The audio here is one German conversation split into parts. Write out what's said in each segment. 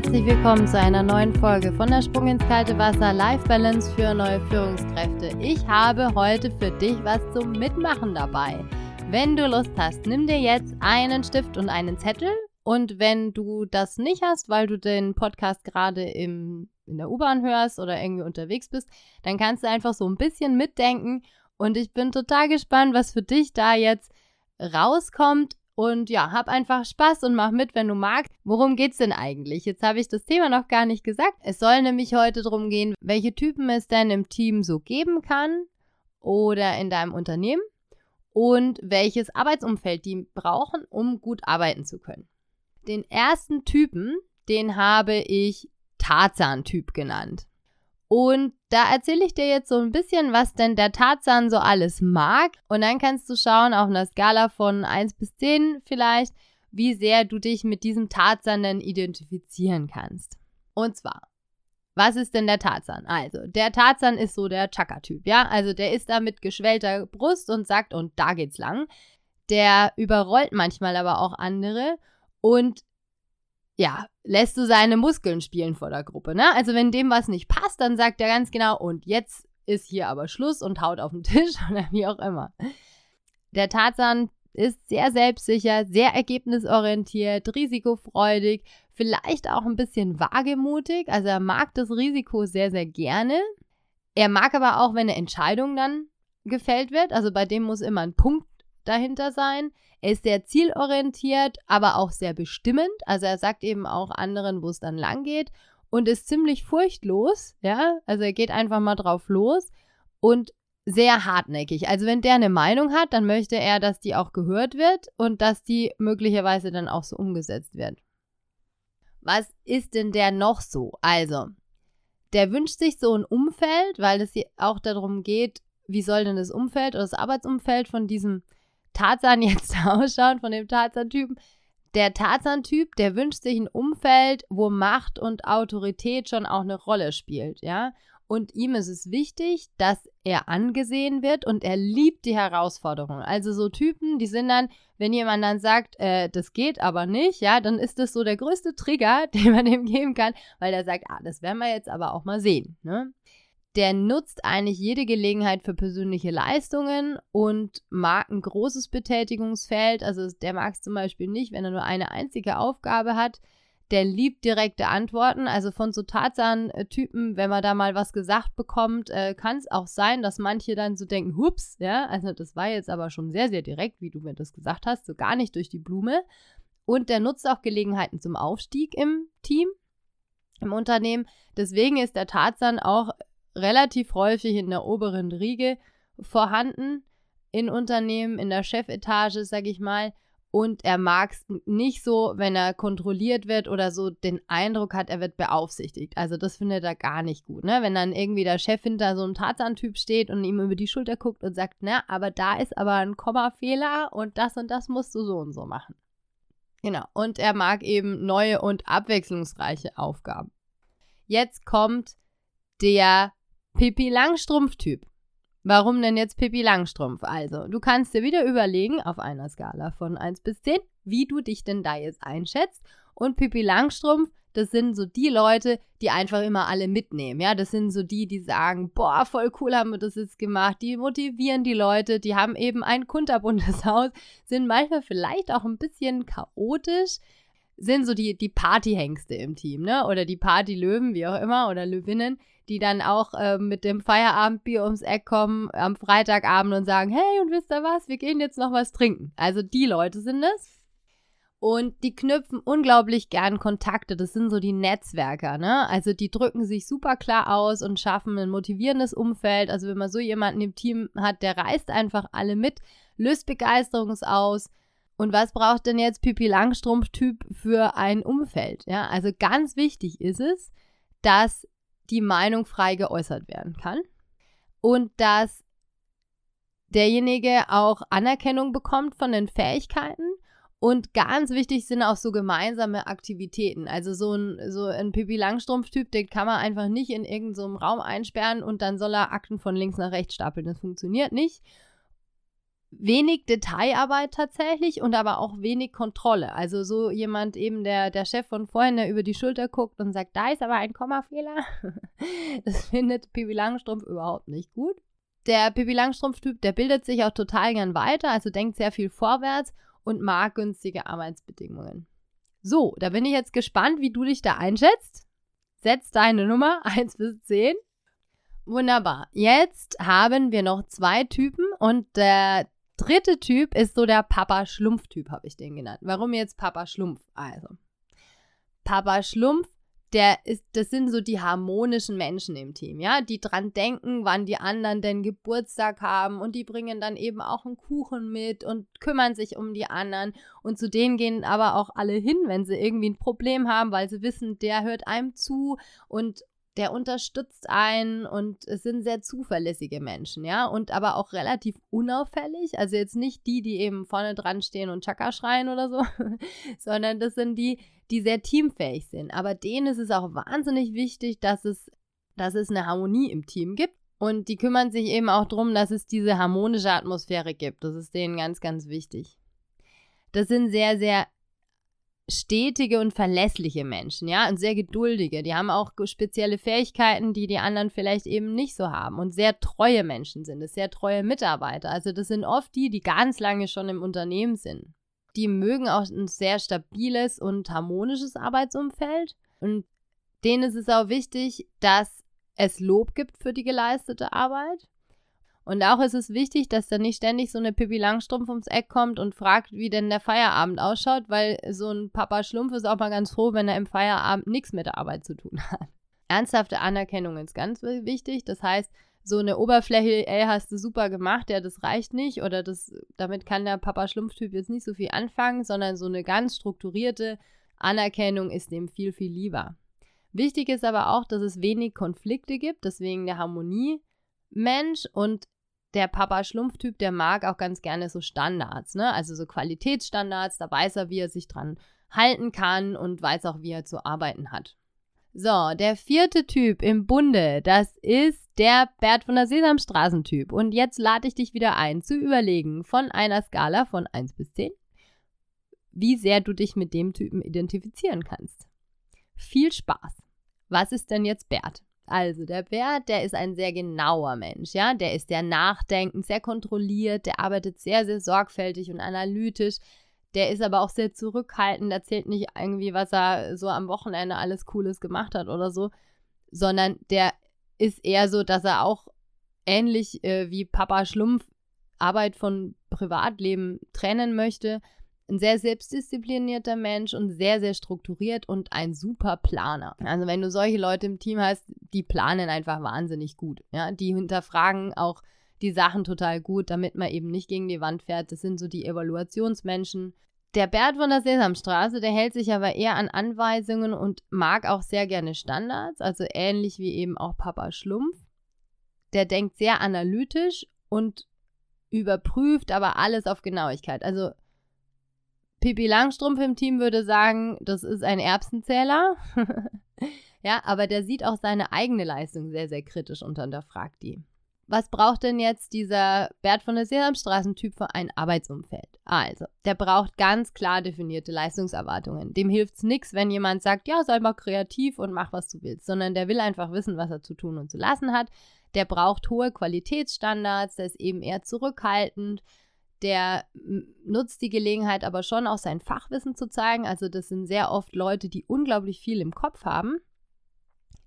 Herzlich willkommen zu einer neuen Folge von der Sprung ins kalte Wasser Life Balance für neue Führungskräfte. Ich habe heute für dich was zum Mitmachen dabei. Wenn du Lust hast, nimm dir jetzt einen Stift und einen Zettel. Und wenn du das nicht hast, weil du den Podcast gerade im, in der U-Bahn hörst oder irgendwie unterwegs bist, dann kannst du einfach so ein bisschen mitdenken. Und ich bin total gespannt, was für dich da jetzt rauskommt. Und ja, hab einfach Spaß und mach mit, wenn du magst. Worum geht's denn eigentlich? Jetzt habe ich das Thema noch gar nicht gesagt. Es soll nämlich heute darum gehen, welche Typen es denn im Team so geben kann oder in deinem Unternehmen und welches Arbeitsumfeld die brauchen, um gut arbeiten zu können. Den ersten Typen, den habe ich Tarzan-Typ genannt. Und da erzähle ich dir jetzt so ein bisschen, was denn der Tarzan so alles mag. Und dann kannst du schauen, auf einer Skala von 1 bis 10 vielleicht, wie sehr du dich mit diesem Tarzan denn identifizieren kannst. Und zwar, was ist denn der Tarzan? Also, der Tarzan ist so der Chaka-Typ, ja? Also, der ist da mit geschwellter Brust und sagt, und da geht's lang. Der überrollt manchmal aber auch andere und ja, lässt du seine Muskeln spielen vor der Gruppe, ne? Also, wenn dem was nicht passt, dann sagt er ganz genau, und jetzt ist hier aber Schluss und haut auf den Tisch oder wie auch immer. Der Tarzan ist sehr selbstsicher, sehr ergebnisorientiert, risikofreudig, vielleicht auch ein bisschen wagemutig. Also er mag das Risiko sehr, sehr gerne. Er mag aber auch, wenn eine Entscheidung dann gefällt wird. Also bei dem muss immer ein Punkt dahinter sein. Er ist sehr zielorientiert, aber auch sehr bestimmend. Also er sagt eben auch anderen, wo es dann lang geht und ist ziemlich furchtlos. Ja, also er geht einfach mal drauf los und sehr hartnäckig. Also wenn der eine Meinung hat, dann möchte er, dass die auch gehört wird und dass die möglicherweise dann auch so umgesetzt wird. Was ist denn der noch so? Also, der wünscht sich so ein Umfeld, weil es auch darum geht, wie soll denn das Umfeld oder das Arbeitsumfeld von diesem Tarzan jetzt ausschauen, von dem Tarzan-Typen. Der Tarzan-Typ, der wünscht sich ein Umfeld, wo Macht und Autorität schon auch eine Rolle spielt, ja. Und ihm ist es wichtig, dass er angesehen wird und er liebt die Herausforderung. Also so Typen, die sind dann, wenn jemand dann sagt, äh, das geht aber nicht, ja, dann ist das so der größte Trigger, den man ihm geben kann, weil er sagt, ah, das werden wir jetzt aber auch mal sehen. Ne? Der nutzt eigentlich jede Gelegenheit für persönliche Leistungen und mag ein großes Betätigungsfeld. Also der mag es zum Beispiel nicht, wenn er nur eine einzige Aufgabe hat der liebt direkte Antworten. Also von so Tarzan-Typen, wenn man da mal was gesagt bekommt, äh, kann es auch sein, dass manche dann so denken, hups, ja, also das war jetzt aber schon sehr, sehr direkt, wie du mir das gesagt hast, so gar nicht durch die Blume. Und der nutzt auch Gelegenheiten zum Aufstieg im Team, im Unternehmen. Deswegen ist der Tarzan auch relativ häufig in der oberen Riege vorhanden in Unternehmen, in der Chefetage, sag ich mal. Und er mag es nicht so, wenn er kontrolliert wird oder so den Eindruck hat, er wird beaufsichtigt. Also das findet er gar nicht gut, ne? Wenn dann irgendwie der Chef hinter so einem Tarzan-Typ steht und ihm über die Schulter guckt und sagt, na, aber da ist aber ein Kommafehler und das und das musst du so und so machen. Genau. Und er mag eben neue und abwechslungsreiche Aufgaben. Jetzt kommt der Pippi Langstrumpf-Typ. Warum denn jetzt Pippi Langstrumpf? Also, du kannst dir wieder überlegen, auf einer Skala von 1 bis 10, wie du dich denn da jetzt einschätzt. Und Pippi Langstrumpf, das sind so die Leute, die einfach immer alle mitnehmen. Ja, das sind so die, die sagen, boah, voll cool haben wir das jetzt gemacht. Die motivieren die Leute, die haben eben ein kunterbuntes Haus, sind manchmal vielleicht auch ein bisschen chaotisch, sind so die, die Partyhengste im Team, ne? Oder die Partylöwen, wie auch immer, oder Löwinnen, die dann auch äh, mit dem Feierabendbier ums Eck kommen am Freitagabend und sagen, hey, und wisst ihr was, wir gehen jetzt noch was trinken. Also die Leute sind es. Und die knüpfen unglaublich gern Kontakte. Das sind so die Netzwerker, ne? Also die drücken sich super klar aus und schaffen ein motivierendes Umfeld. Also wenn man so jemanden im Team hat, der reißt einfach alle mit, löst Begeisterung aus. Und was braucht denn jetzt Pipi Langstrumpf-Typ für ein Umfeld? Ja, also ganz wichtig ist es, dass die Meinung frei geäußert werden kann und dass derjenige auch Anerkennung bekommt von den Fähigkeiten und ganz wichtig sind auch so gemeinsame Aktivitäten. Also so ein, so ein Pippi Langstrumpf-Typ, den kann man einfach nicht in irgendeinem so Raum einsperren und dann soll er Akten von links nach rechts stapeln. Das funktioniert nicht. Wenig Detailarbeit tatsächlich und aber auch wenig Kontrolle. Also so jemand eben, der, der Chef von vorhin, der über die Schulter guckt und sagt, da ist aber ein Kommafehler. das findet Pipi Langstrumpf überhaupt nicht gut. Der Pipi Langstrumpf-Typ, der bildet sich auch total gern weiter, also denkt sehr viel vorwärts und mag günstige Arbeitsbedingungen. So, da bin ich jetzt gespannt, wie du dich da einschätzt. Setz deine Nummer 1 bis 10. Wunderbar. Jetzt haben wir noch zwei Typen und der dritte Typ ist so der Papa-Schlumpf-Typ, habe ich den genannt. Warum jetzt Papa-Schlumpf? Also, Papa Schlumpf, der ist, das sind so die harmonischen Menschen im Team, ja, die dran denken, wann die anderen denn Geburtstag haben und die bringen dann eben auch einen Kuchen mit und kümmern sich um die anderen und zu denen gehen aber auch alle hin, wenn sie irgendwie ein Problem haben, weil sie wissen, der hört einem zu und der unterstützt einen und es sind sehr zuverlässige Menschen, ja, und aber auch relativ unauffällig. Also jetzt nicht die, die eben vorne dran stehen und Chaka schreien oder so, sondern das sind die, die sehr teamfähig sind. Aber denen ist es auch wahnsinnig wichtig, dass es, dass es eine Harmonie im Team gibt. Und die kümmern sich eben auch darum, dass es diese harmonische Atmosphäre gibt. Das ist denen ganz, ganz wichtig. Das sind sehr, sehr stetige und verlässliche Menschen, ja, und sehr geduldige. Die haben auch spezielle Fähigkeiten, die die anderen vielleicht eben nicht so haben. Und sehr treue Menschen sind es, sehr treue Mitarbeiter. Also das sind oft die, die ganz lange schon im Unternehmen sind. Die mögen auch ein sehr stabiles und harmonisches Arbeitsumfeld. Und denen ist es auch wichtig, dass es Lob gibt für die geleistete Arbeit und auch ist es wichtig, dass da nicht ständig so eine Pippi Langstrumpf ums Eck kommt und fragt, wie denn der Feierabend ausschaut, weil so ein Papa Schlumpf ist auch mal ganz froh, wenn er im Feierabend nichts mit der Arbeit zu tun hat. Ernsthafte Anerkennung ist ganz wichtig. Das heißt, so eine Oberfläche, ey, hast du super gemacht, ja, das reicht nicht oder das, damit kann der Papa Schlumpftyp jetzt nicht so viel anfangen, sondern so eine ganz strukturierte Anerkennung ist dem viel, viel lieber. Wichtig ist aber auch, dass es wenig Konflikte gibt, deswegen der Harmonie Mensch und der Papa-Schlumpf-Typ, der mag auch ganz gerne so Standards, ne? Also so Qualitätsstandards, da weiß er, wie er sich dran halten kann und weiß auch, wie er zu arbeiten hat. So, der vierte Typ im Bunde, das ist der Bert von der Sesamstraßen-Typ. Und jetzt lade ich dich wieder ein, zu überlegen von einer Skala von 1 bis 10, wie sehr du dich mit dem Typen identifizieren kannst. Viel Spaß. Was ist denn jetzt Bert? Also, der Bert, der ist ein sehr genauer Mensch, ja. Der ist sehr nachdenkend, sehr kontrolliert, der arbeitet sehr, sehr sorgfältig und analytisch. Der ist aber auch sehr zurückhaltend, erzählt nicht irgendwie, was er so am Wochenende alles Cooles gemacht hat oder so, sondern der ist eher so, dass er auch ähnlich äh, wie Papa Schlumpf Arbeit von Privatleben trennen möchte ein sehr selbstdisziplinierter Mensch und sehr, sehr strukturiert und ein super Planer. Also wenn du solche Leute im Team hast, die planen einfach wahnsinnig gut. Ja, die hinterfragen auch die Sachen total gut, damit man eben nicht gegen die Wand fährt. Das sind so die Evaluationsmenschen. Der Bert von der Sesamstraße, der hält sich aber eher an Anweisungen und mag auch sehr gerne Standards, also ähnlich wie eben auch Papa Schlumpf. Der denkt sehr analytisch und überprüft aber alles auf Genauigkeit. Also Pippi Langstrumpf im Team würde sagen, das ist ein Erbsenzähler. ja, aber der sieht auch seine eigene Leistung sehr, sehr kritisch und hinterfragt die. Was braucht denn jetzt dieser Bert von der Sesamstraßen-Typ für ein Arbeitsumfeld? Also, der braucht ganz klar definierte Leistungserwartungen. Dem hilft es nichts, wenn jemand sagt, ja, sei mal kreativ und mach, was du willst, sondern der will einfach wissen, was er zu tun und zu lassen hat. Der braucht hohe Qualitätsstandards, der ist eben eher zurückhaltend, der nutzt die Gelegenheit aber schon auch sein Fachwissen zu zeigen. Also das sind sehr oft Leute, die unglaublich viel im Kopf haben.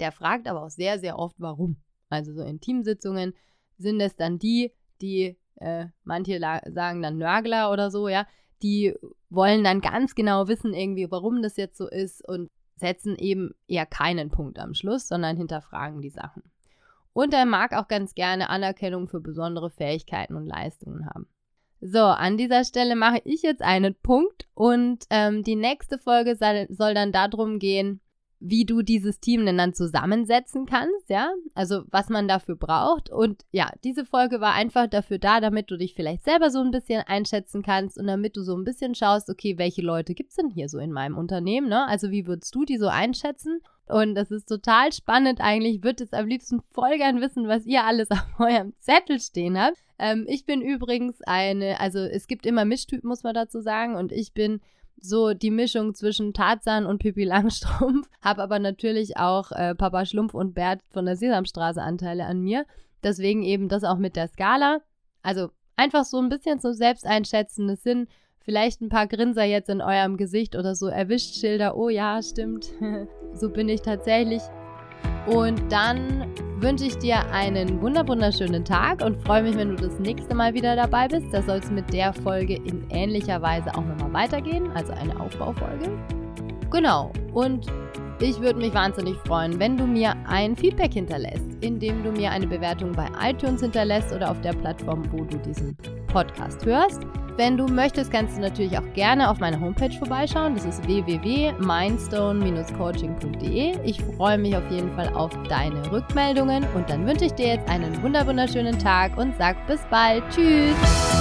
Der fragt aber auch sehr, sehr oft, warum. Also so in Teamsitzungen sind es dann die, die, äh, manche sagen dann Nörgler oder so, ja, die wollen dann ganz genau wissen irgendwie, warum das jetzt so ist und setzen eben eher keinen Punkt am Schluss, sondern hinterfragen die Sachen. Und er mag auch ganz gerne Anerkennung für besondere Fähigkeiten und Leistungen haben. So, an dieser Stelle mache ich jetzt einen Punkt und ähm, die nächste Folge soll, dann darum gehen, wie du dieses Team denn dann zusammensetzen kannst, ja, also was man dafür braucht. Und ja, diese Folge war einfach dafür da, damit du dich vielleicht selber so ein bisschen einschätzen kannst und damit du so ein bisschen schaust, okay, welche Leute gibt es denn hier so in meinem Unternehmen, ne? Also wie würdest du die so einschätzen? Und das ist total spannend eigentlich. Ich würde jetzt am liebsten voll gern wissen, was ihr alles auf eurem Zettel stehen habt. Ähm, ich bin übrigens eine, also es gibt immer Mischtypen, muss man dazu sagen. Und ich bin so die Mischung zwischen Tarzan und Pippi Langstrumpf, habe aber natürlich auch äh, Papa Schlumpf und Bert von der Sesamstraße Anteile an mir. Deswegen eben das auch mit der Skala. Also einfach so ein bisschen so selbsteinschätzen. Es sind vielleicht ein paar Grinser jetzt in eurem Gesicht oder so erwischt Schilder. Oh ja, stimmt. so bin ich tatsächlich. Und dann wünsche ich dir einen wunderschönen Tag und freue mich, wenn du das nächste Mal wieder dabei bist. Da soll es mit der Folge in ähnlicher Weise auch nochmal weitergehen, also eine Aufbaufolge. Genau. Und ich würde mich wahnsinnig freuen, wenn du mir ein Feedback hinterlässt, indem du mir eine Bewertung bei iTunes hinterlässt oder auf der Plattform, wo du diesen Podcast hörst. Wenn du möchtest, kannst du natürlich auch gerne auf meiner Homepage vorbeischauen. Das ist www.mindstone-coaching.de. Ich freue mich auf jeden Fall auf deine Rückmeldungen und dann wünsche ich dir jetzt einen wunderschönen Tag und sag bis bald. Tschüss!